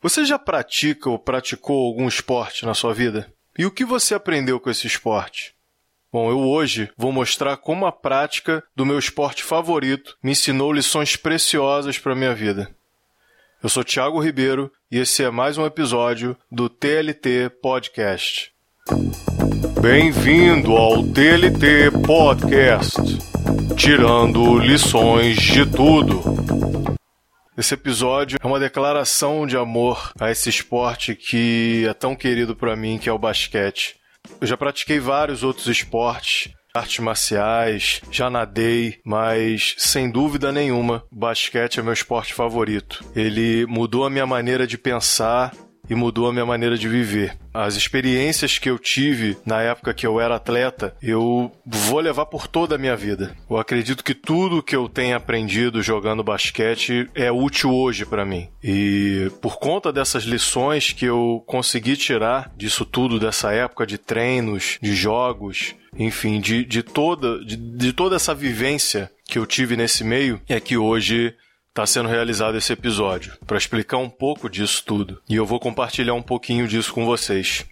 Você já pratica ou praticou algum esporte na sua vida? E o que você aprendeu com esse esporte? Bom, eu hoje vou mostrar como a prática do meu esporte favorito me ensinou lições preciosas para a minha vida. Eu sou Thiago Ribeiro e esse é mais um episódio do TLT Podcast. Bem-vindo ao TLT Podcast, tirando lições de tudo. Esse episódio é uma declaração de amor a esse esporte que é tão querido para mim, que é o basquete. Eu já pratiquei vários outros esportes, artes marciais, já nadei, mas sem dúvida nenhuma, basquete é meu esporte favorito. Ele mudou a minha maneira de pensar e mudou a minha maneira de viver. As experiências que eu tive na época que eu era atleta, eu vou levar por toda a minha vida. Eu acredito que tudo que eu tenho aprendido jogando basquete é útil hoje para mim. E por conta dessas lições que eu consegui tirar disso tudo, dessa época de treinos, de jogos, enfim, de, de, toda, de, de toda essa vivência que eu tive nesse meio, é que hoje está sendo realizado esse episódio, para explicar um pouco disso tudo. E eu vou compartilhar um pouquinho disso com vocês.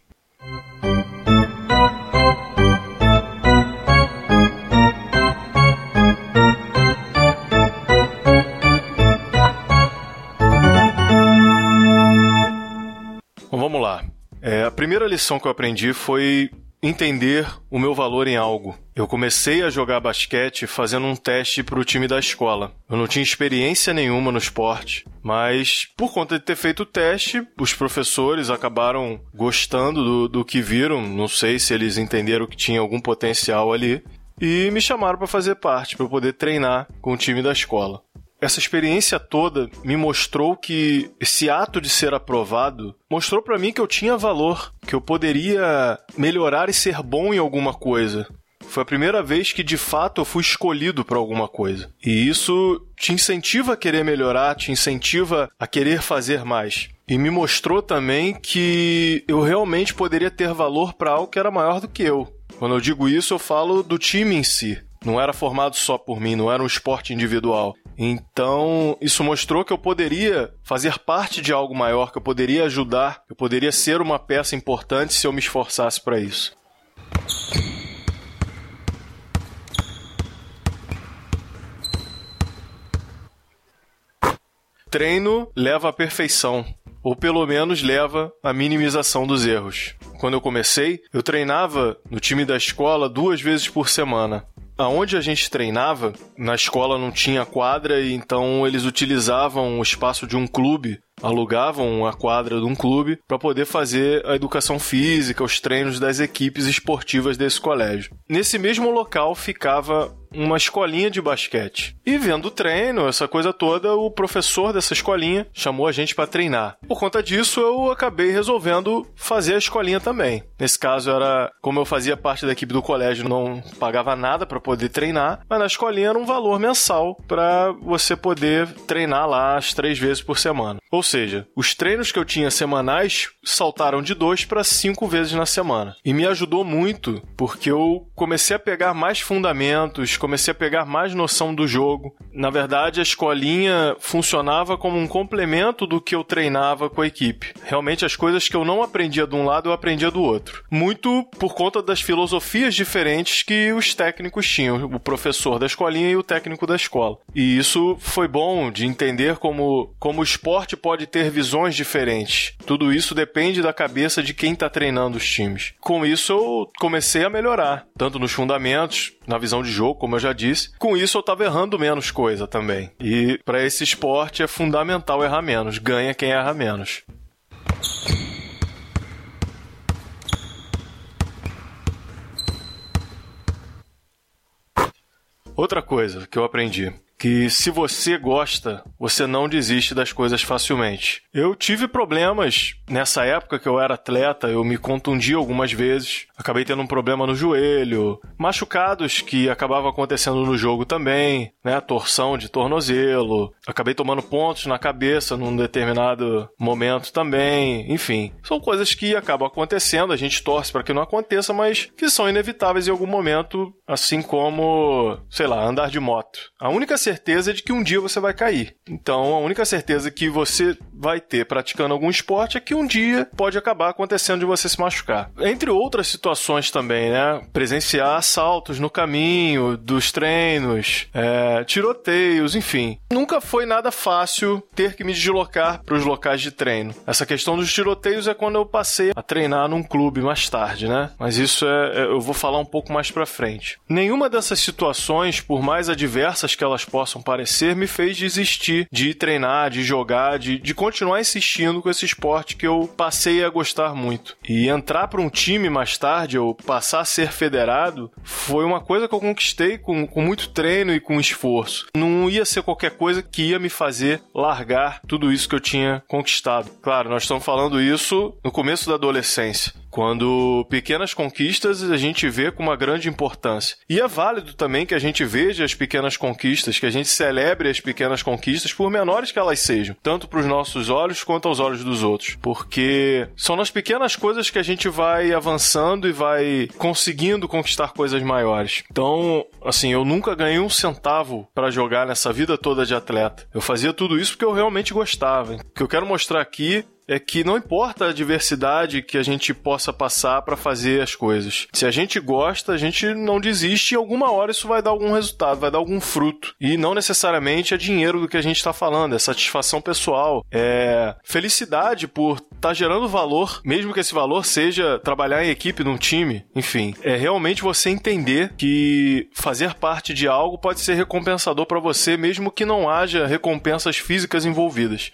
Bom, vamos lá. É, a primeira lição que eu aprendi foi entender o meu valor em algo. Eu comecei a jogar basquete fazendo um teste para o time da escola. Eu não tinha experiência nenhuma no esporte, mas por conta de ter feito o teste, os professores acabaram gostando do, do que viram. Não sei se eles entenderam que tinha algum potencial ali e me chamaram para fazer parte, para poder treinar com o time da escola essa experiência toda me mostrou que esse ato de ser aprovado mostrou para mim que eu tinha valor, que eu poderia melhorar e ser bom em alguma coisa. Foi a primeira vez que de fato eu fui escolhido para alguma coisa. E isso te incentiva a querer melhorar, te incentiva a querer fazer mais. E me mostrou também que eu realmente poderia ter valor para algo que era maior do que eu. Quando eu digo isso, eu falo do time em si. Não era formado só por mim, não era um esporte individual. Então, isso mostrou que eu poderia fazer parte de algo maior, que eu poderia ajudar, que eu poderia ser uma peça importante se eu me esforçasse para isso. Treino leva à perfeição, ou pelo menos leva à minimização dos erros. Quando eu comecei, eu treinava no time da escola duas vezes por semana aonde a gente treinava, na escola não tinha quadra então eles utilizavam o espaço de um clube, alugavam a quadra de um clube para poder fazer a educação física, os treinos das equipes esportivas desse colégio. Nesse mesmo local ficava uma escolinha de basquete. E vendo o treino, essa coisa toda, o professor dessa escolinha chamou a gente para treinar. Por conta disso, eu acabei resolvendo fazer a escolinha também. Nesse caso era, como eu fazia parte da equipe do colégio, não pagava nada para poder treinar, mas na escolinha era um valor mensal para você poder treinar lá as três vezes por semana. Ou seja, os treinos que eu tinha semanais saltaram de dois para cinco vezes na semana. E me ajudou muito porque eu comecei a pegar mais fundamentos, comecei a pegar mais noção do jogo. Na verdade, a escolinha funcionava como um complemento do que eu treinava com a equipe. Realmente, as coisas que eu não aprendia de um lado, eu aprendia do outro. Muito por conta das filosofias diferentes que os técnicos tinham, o professor da escolinha e o técnico da escola. E isso foi bom de entender como, como o esporte pode ter visões diferentes. Tudo isso depende da cabeça de quem está treinando os times. Com isso, eu comecei a melhorar, tanto nos fundamentos, na visão de jogo, como eu já disse. Com isso eu tava errando menos coisa também. E para esse esporte é fundamental errar menos. Ganha quem erra menos. Outra coisa que eu aprendi que se você gosta, você não desiste das coisas facilmente. Eu tive problemas nessa época que eu era atleta, eu me contundi algumas vezes, acabei tendo um problema no joelho, machucados que acabavam acontecendo no jogo também, né, torção de tornozelo, acabei tomando pontos na cabeça num determinado momento também, enfim, são coisas que acabam acontecendo, a gente torce para que não aconteça, mas que são inevitáveis em algum momento, assim como, sei lá, andar de moto. A única certeza de que um dia você vai cair. Então, a única certeza que você vai ter praticando algum esporte é que um dia pode acabar acontecendo de você se machucar. Entre outras situações também, né? Presenciar assaltos no caminho dos treinos, é, tiroteios, enfim. Nunca foi nada fácil ter que me deslocar para os locais de treino. Essa questão dos tiroteios é quando eu passei a treinar num clube mais tarde, né? Mas isso é, é eu vou falar um pouco mais para frente. Nenhuma dessas situações, por mais adversas que elas possam parecer, me fez desistir de treinar, de jogar, de, de continuar insistindo com esse esporte que eu passei a gostar muito. E entrar para um time mais tarde, ou passar a ser federado, foi uma coisa que eu conquistei com, com muito treino e com esforço. Não ia ser qualquer coisa que ia me fazer largar tudo isso que eu tinha conquistado. Claro, nós estamos falando isso no começo da adolescência. Quando pequenas conquistas a gente vê com uma grande importância. E é válido também que a gente veja as pequenas conquistas, que a gente celebre as pequenas conquistas, por menores que elas sejam, tanto para os nossos olhos quanto aos olhos dos outros. Porque são nas pequenas coisas que a gente vai avançando e vai conseguindo conquistar coisas maiores. Então, assim, eu nunca ganhei um centavo para jogar nessa vida toda de atleta. Eu fazia tudo isso porque eu realmente gostava. O que eu quero mostrar aqui é que não importa a diversidade que a gente possa passar para fazer as coisas. Se a gente gosta, a gente não desiste e alguma hora isso vai dar algum resultado, vai dar algum fruto. E não necessariamente é dinheiro do que a gente está falando, é satisfação pessoal, é felicidade por estar tá gerando valor, mesmo que esse valor seja trabalhar em equipe num time, enfim. É realmente você entender que fazer parte de algo pode ser recompensador para você, mesmo que não haja recompensas físicas envolvidas.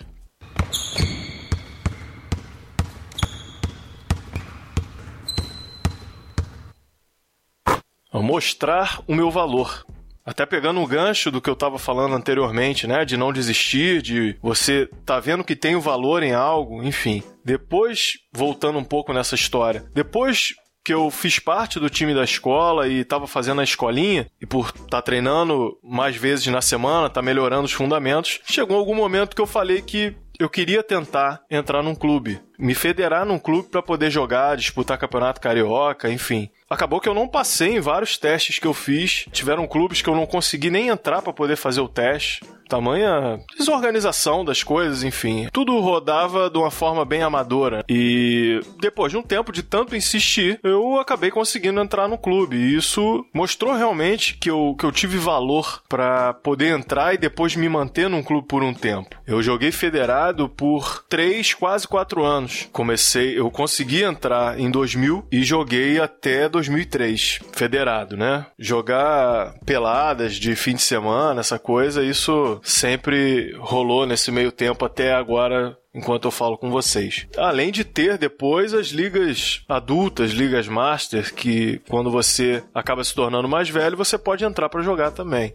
Mostrar o meu valor. Até pegando um gancho do que eu estava falando anteriormente, né? De não desistir, de você tá vendo que tem o valor em algo, enfim. Depois, voltando um pouco nessa história, depois que eu fiz parte do time da escola e estava fazendo a escolinha, e por estar tá treinando mais vezes na semana, tá melhorando os fundamentos, chegou algum momento que eu falei que eu queria tentar entrar num clube, me federar num clube para poder jogar, disputar campeonato carioca, enfim. Acabou que eu não passei em vários testes que eu fiz. Tiveram clubes que eu não consegui nem entrar para poder fazer o teste tamanha desorganização das coisas, enfim. Tudo rodava de uma forma bem amadora. E depois de um tempo de tanto insistir, eu acabei conseguindo entrar no clube. E isso mostrou realmente que eu, que eu tive valor para poder entrar e depois me manter num clube por um tempo. Eu joguei federado por três, quase quatro anos. Comecei, eu consegui entrar em 2000 e joguei até 2003, federado, né? Jogar peladas de fim de semana, essa coisa, isso sempre rolou nesse meio tempo até agora enquanto eu falo com vocês. Além de ter depois as ligas adultas, ligas master, que quando você acaba se tornando mais velho, você pode entrar para jogar também.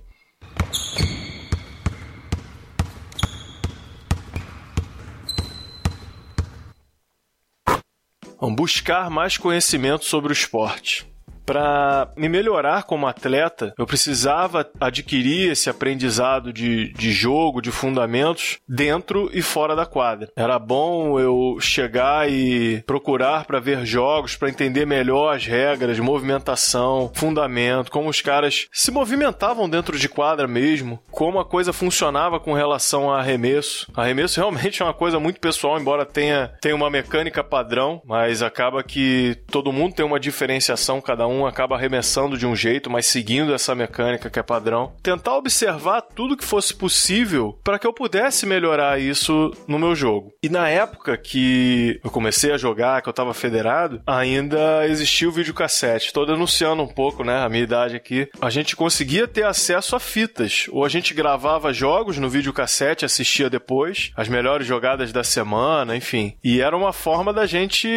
Vamos buscar mais conhecimento sobre o esporte para me melhorar como atleta, eu precisava adquirir esse aprendizado de, de jogo, de fundamentos, dentro e fora da quadra. Era bom eu chegar e procurar para ver jogos, para entender melhor as regras, movimentação, fundamento, como os caras se movimentavam dentro de quadra mesmo, como a coisa funcionava com relação a arremesso. Arremesso realmente é uma coisa muito pessoal, embora tenha, tenha uma mecânica padrão, mas acaba que todo mundo tem uma diferenciação, cada um um acaba arremessando de um jeito, mas seguindo essa mecânica que é padrão. Tentar observar tudo que fosse possível para que eu pudesse melhorar isso no meu jogo. E na época que eu comecei a jogar, que eu estava federado, ainda existia o videocassete. Estou denunciando um pouco, né, a minha idade aqui. A gente conseguia ter acesso a fitas, ou a gente gravava jogos no videocassete, assistia depois, as melhores jogadas da semana, enfim. E era uma forma da gente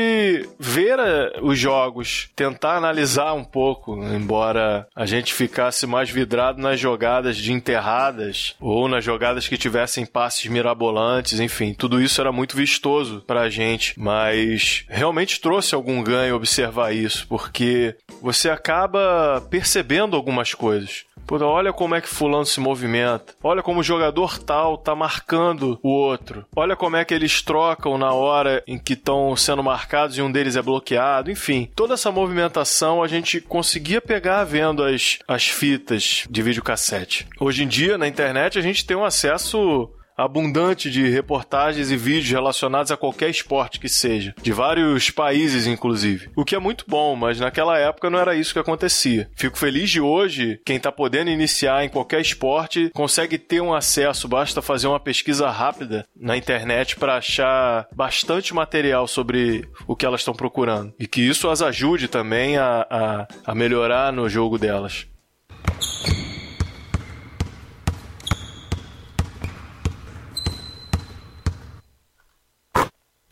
ver eh, os jogos, tentar analisar um pouco, embora a gente ficasse mais vidrado nas jogadas de enterradas ou nas jogadas que tivessem passes mirabolantes, enfim, tudo isso era muito vistoso pra gente, mas realmente trouxe algum ganho observar isso, porque você acaba percebendo algumas coisas. Puta, olha como é que fulano se movimenta. Olha como o jogador tal tá marcando o outro. Olha como é que eles trocam na hora em que estão sendo marcados e um deles é bloqueado. Enfim, toda essa movimentação a gente conseguia pegar vendo as, as fitas de videocassete. Hoje em dia, na internet, a gente tem um acesso abundante de reportagens e vídeos relacionados a qualquer esporte que seja, de vários países inclusive. O que é muito bom, mas naquela época não era isso que acontecia. Fico feliz de hoje, quem está podendo iniciar em qualquer esporte consegue ter um acesso, basta fazer uma pesquisa rápida na internet para achar bastante material sobre o que elas estão procurando. E que isso as ajude também a, a, a melhorar no jogo delas.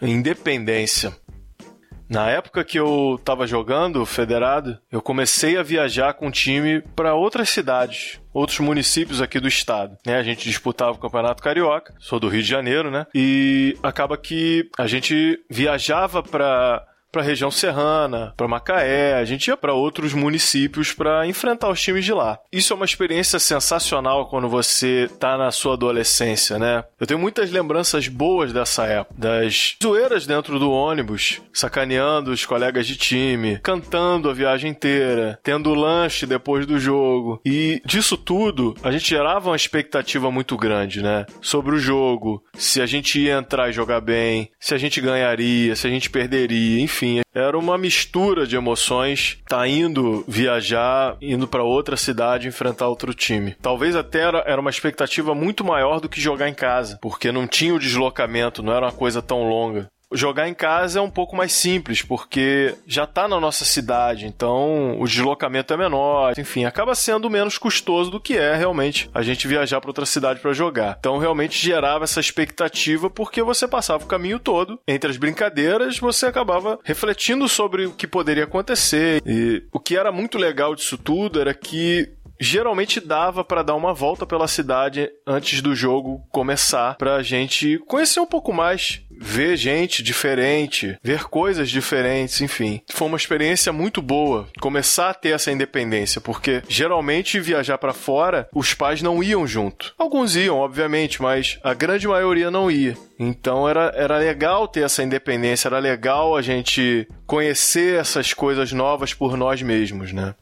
Independência. Na época que eu estava jogando federado, eu comecei a viajar com o time para outras cidades, outros municípios aqui do estado. Né? A gente disputava o Campeonato Carioca, sou do Rio de Janeiro, né? E acaba que a gente viajava para para a região serrana, para Macaé, a gente ia para outros municípios para enfrentar os times de lá. Isso é uma experiência sensacional quando você está na sua adolescência, né? Eu tenho muitas lembranças boas dessa época, das zoeiras dentro do ônibus, sacaneando os colegas de time, cantando a viagem inteira, tendo lanche depois do jogo. E disso tudo, a gente gerava uma expectativa muito grande, né? Sobre o jogo, se a gente ia entrar e jogar bem, se a gente ganharia, se a gente perderia, enfim enfim, era uma mistura de emoções. Tá indo viajar, indo para outra cidade enfrentar outro time. Talvez até era, era uma expectativa muito maior do que jogar em casa, porque não tinha o deslocamento, não era uma coisa tão longa. Jogar em casa é um pouco mais simples, porque já está na nossa cidade, então o deslocamento é menor, enfim, acaba sendo menos custoso do que é realmente a gente viajar para outra cidade para jogar. Então realmente gerava essa expectativa porque você passava o caminho todo entre as brincadeiras, você acabava refletindo sobre o que poderia acontecer. E o que era muito legal disso tudo era que geralmente dava para dar uma volta pela cidade antes do jogo começar, pra gente conhecer um pouco mais, ver gente diferente, ver coisas diferentes, enfim. Foi uma experiência muito boa começar a ter essa independência, porque geralmente viajar para fora, os pais não iam junto. Alguns iam, obviamente, mas a grande maioria não ia. Então era, era legal ter essa independência, era legal a gente conhecer essas coisas novas por nós mesmos, né?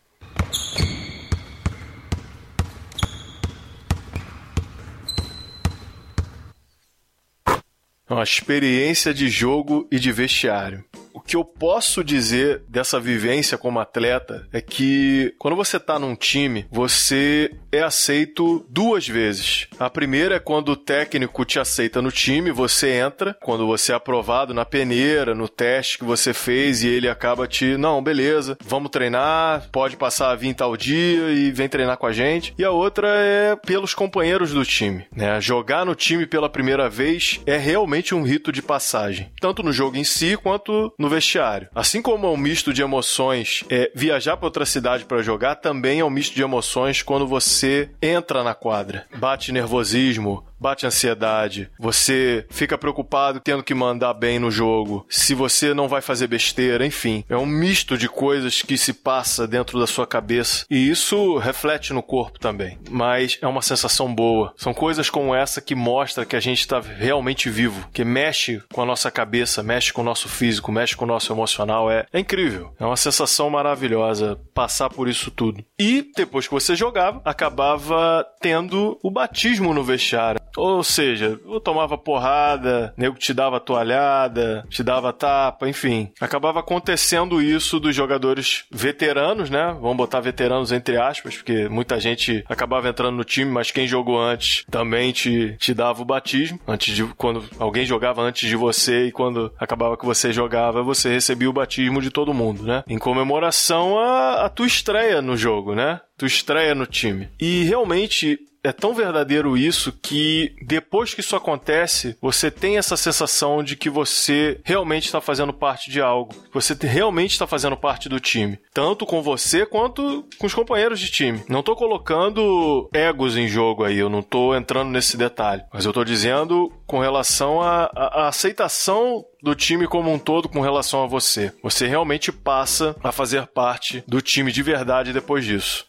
Uma experiência de jogo e de vestiário. Que eu posso dizer dessa vivência como atleta é que quando você tá num time, você é aceito duas vezes. A primeira é quando o técnico te aceita no time, você entra, quando você é aprovado na peneira, no teste que você fez e ele acaba te, não, beleza, vamos treinar, pode passar a vir tal dia e vem treinar com a gente. E a outra é pelos companheiros do time, né? Jogar no time pela primeira vez é realmente um rito de passagem, tanto no jogo em si quanto no vestiário. Assim como é um misto de emoções é, viajar para outra cidade para jogar, também é um misto de emoções quando você entra na quadra. Bate nervosismo, bate ansiedade, você fica preocupado tendo que mandar bem no jogo, se você não vai fazer besteira, enfim. É um misto de coisas que se passa dentro da sua cabeça e isso reflete no corpo também. Mas é uma sensação boa. São coisas como essa que mostra que a gente está realmente vivo, que mexe com a nossa cabeça, mexe com o nosso físico, mexe com o nosso emocional. É, é incrível. É uma sensação maravilhosa passar por isso tudo. E depois que você jogava, acabava tendo o batismo no vestiário. Ou seja, eu tomava porrada, nego te dava toalhada, te dava tapa, enfim. Acabava acontecendo isso dos jogadores veteranos, né? Vamos botar veteranos entre aspas, porque muita gente acabava entrando no time, mas quem jogou antes também te, te dava o batismo. Antes de quando alguém jogava antes de você e quando acabava que você jogava, você recebia o batismo de todo mundo, né? Em comemoração a, a tua estreia no jogo, né? Tu estreia no time. E realmente é tão verdadeiro isso que depois que isso acontece, você tem essa sensação de que você realmente está fazendo parte de algo. Você realmente está fazendo parte do time. Tanto com você quanto com os companheiros de time. Não estou colocando egos em jogo aí, eu não estou entrando nesse detalhe. Mas eu estou dizendo com relação à aceitação do time como um todo com relação a você. Você realmente passa a fazer parte do time de verdade depois disso.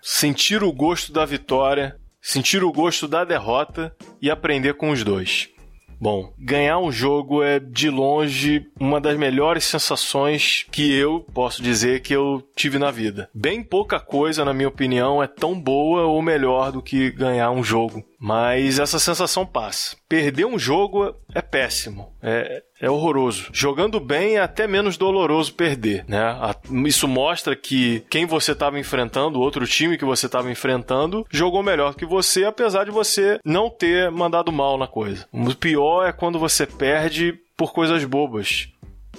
Sentir o gosto da vitória, sentir o gosto da derrota e aprender com os dois. Bom, ganhar um jogo é de longe uma das melhores sensações que eu posso dizer que eu tive na vida. Bem pouca coisa, na minha opinião, é tão boa ou melhor do que ganhar um jogo. Mas essa sensação passa. Perder um jogo é péssimo, é, é horroroso. Jogando bem é até menos doloroso perder, né? Isso mostra que quem você estava enfrentando, o outro time que você estava enfrentando, jogou melhor que você, apesar de você não ter mandado mal na coisa. O pior é quando você perde por coisas bobas.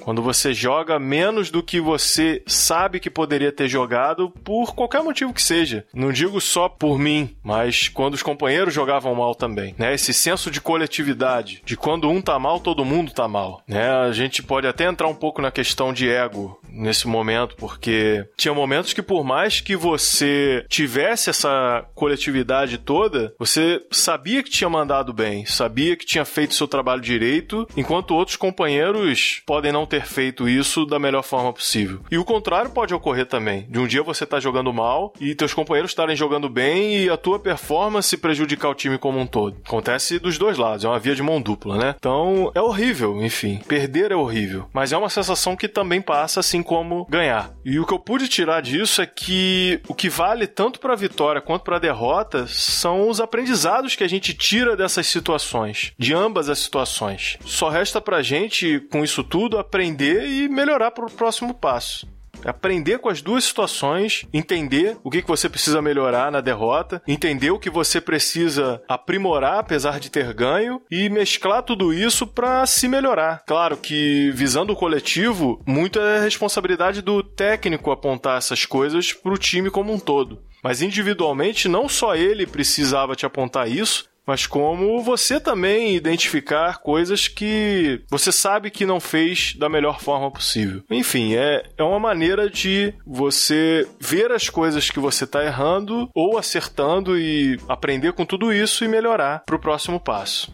Quando você joga menos do que você sabe que poderia ter jogado por qualquer motivo que seja. Não digo só por mim, mas quando os companheiros jogavam mal também, né? Esse senso de coletividade, de quando um tá mal, todo mundo tá mal, né? A gente pode até entrar um pouco na questão de ego nesse momento, porque tinha momentos que por mais que você tivesse essa coletividade toda, você sabia que tinha mandado bem, sabia que tinha feito seu trabalho direito, enquanto outros companheiros podem não ter feito isso da melhor forma possível. E o contrário pode ocorrer também. De um dia você tá jogando mal e teus companheiros estarem jogando bem e a tua performance prejudicar o time como um todo. Acontece dos dois lados, é uma via de mão dupla, né? Então é horrível, enfim. Perder é horrível. Mas é uma sensação que também passa assim como ganhar. E o que eu pude tirar disso é que o que vale tanto para a vitória quanto para a derrota são os aprendizados que a gente tira dessas situações, de ambas as situações. Só resta pra gente com isso tudo aprender aprender e melhorar para o próximo passo aprender com as duas situações, entender o que, você precisa melhorar na derrota, entender o que você precisa aprimorar apesar de ter ganho e mesclar tudo isso para se melhorar. Claro que visando o coletivo, muito é responsabilidade do técnico apontar essas coisas para o time como um todo. Mas individualmente, não só ele precisava te apontar isso, mas como você também identificar coisas que você sabe que não fez da melhor forma possível. Enfim, é, é uma maneira de você ver as coisas que você está errando ou acertando e aprender com tudo isso e melhorar para o próximo passo.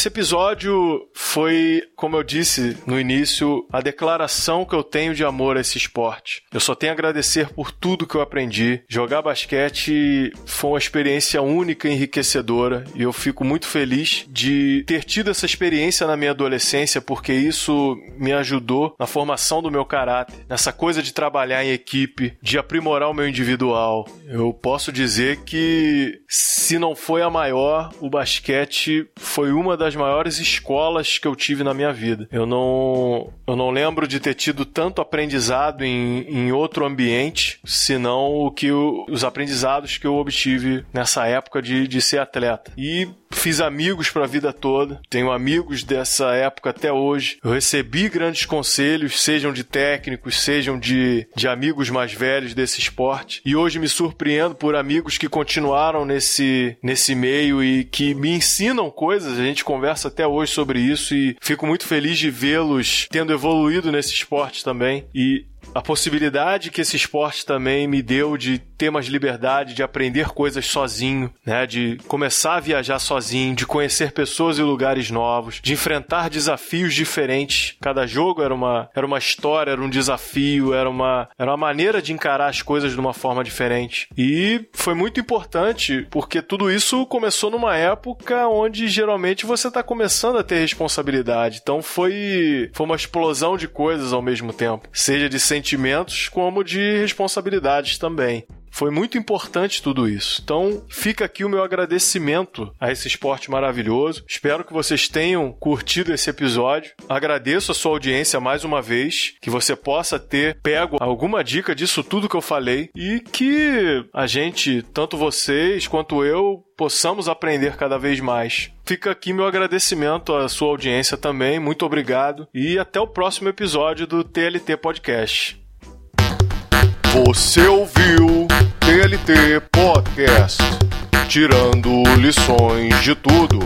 Esse episódio foi, como eu disse no início, a declaração que eu tenho de amor a esse esporte. Eu só tenho a agradecer por tudo que eu aprendi. Jogar basquete foi uma experiência única e enriquecedora e eu fico muito feliz de ter tido essa experiência na minha adolescência porque isso me ajudou na formação do meu caráter, nessa coisa de trabalhar em equipe, de aprimorar o meu individual. Eu posso dizer que se não foi a maior, o basquete foi uma das maiores escolas que eu tive na minha vida. Eu não, eu não lembro de ter tido tanto aprendizado em, em outro ambiente, senão o que o, os aprendizados que eu obtive nessa época de, de ser atleta. E fiz amigos para a vida toda, tenho amigos dessa época até hoje. Eu recebi grandes conselhos, sejam de técnicos, sejam de, de amigos mais velhos desse esporte. E hoje me surpreendo por amigos que continuaram nesse, nesse meio e que me ensinam coisas. A gente conversa até hoje sobre isso e fico muito feliz de vê-los tendo evoluído nesse esporte também. E a possibilidade que esse esporte também me deu de ter mais liberdade, de aprender coisas sozinho, né? De começar a viajar sozinho, de conhecer pessoas e lugares novos, de enfrentar desafios diferentes. Cada jogo era uma, era uma história, era um desafio, era uma, era uma maneira de encarar as coisas de uma forma diferente. E foi muito importante porque tudo isso começou numa época onde geralmente você está começando a ter responsabilidade. Então foi, foi uma explosão de coisas ao mesmo tempo, seja de sentimentos como de responsabilidades também. Foi muito importante tudo isso. Então, fica aqui o meu agradecimento a esse esporte maravilhoso. Espero que vocês tenham curtido esse episódio. Agradeço a sua audiência mais uma vez, que você possa ter pego alguma dica disso tudo que eu falei e que a gente, tanto vocês quanto eu, possamos aprender cada vez mais. Fica aqui meu agradecimento à sua audiência também. Muito obrigado e até o próximo episódio do TLT Podcast. Você ouviu TLT Podcast, tirando lições de tudo.